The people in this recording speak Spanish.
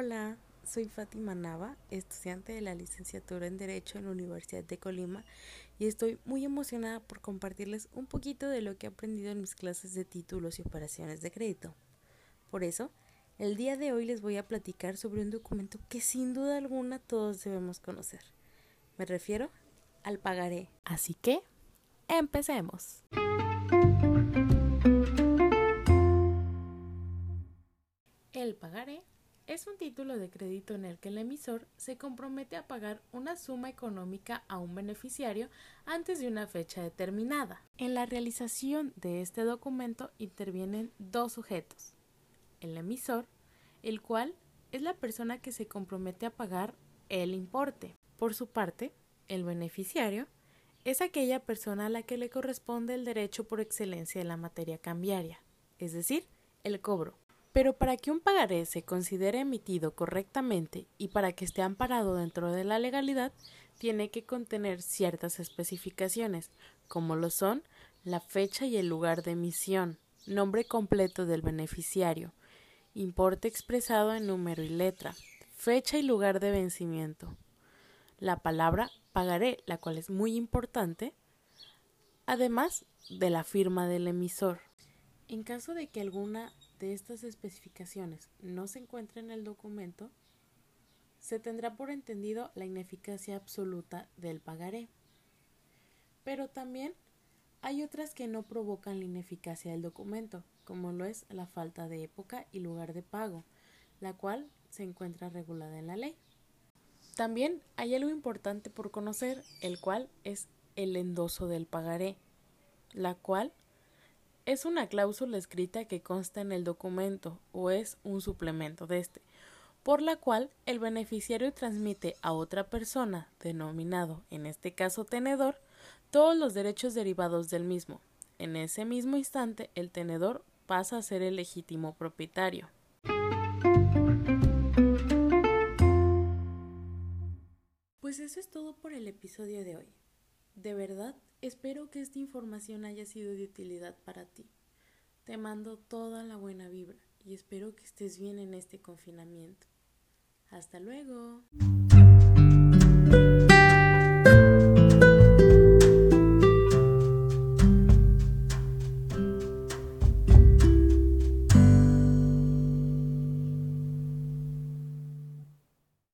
Hola, soy Fátima Nava, estudiante de la licenciatura en Derecho en la Universidad de Colima y estoy muy emocionada por compartirles un poquito de lo que he aprendido en mis clases de títulos y operaciones de crédito. Por eso, el día de hoy les voy a platicar sobre un documento que sin duda alguna todos debemos conocer. Me refiero al pagaré. Así que, empecemos. Es un título de crédito en el que el emisor se compromete a pagar una suma económica a un beneficiario antes de una fecha determinada. En la realización de este documento intervienen dos sujetos. El emisor, el cual es la persona que se compromete a pagar el importe. Por su parte, el beneficiario es aquella persona a la que le corresponde el derecho por excelencia de la materia cambiaria, es decir, el cobro. Pero para que un pagaré se considere emitido correctamente y para que esté amparado dentro de la legalidad, tiene que contener ciertas especificaciones, como lo son la fecha y el lugar de emisión, nombre completo del beneficiario, importe expresado en número y letra, fecha y lugar de vencimiento, la palabra pagaré, la cual es muy importante, además de la firma del emisor. En caso de que alguna de estas especificaciones no se encuentre en el documento, se tendrá por entendido la ineficacia absoluta del pagaré. Pero también hay otras que no provocan la ineficacia del documento, como lo es la falta de época y lugar de pago, la cual se encuentra regulada en la ley. También hay algo importante por conocer, el cual es el endoso del pagaré, la cual es una cláusula escrita que consta en el documento o es un suplemento de este, por la cual el beneficiario transmite a otra persona, denominado en este caso tenedor, todos los derechos derivados del mismo. En ese mismo instante, el tenedor pasa a ser el legítimo propietario. Pues eso es todo por el episodio de hoy. De verdad, espero que esta información haya sido de utilidad para ti. Te mando toda la buena vibra y espero que estés bien en este confinamiento. Hasta luego.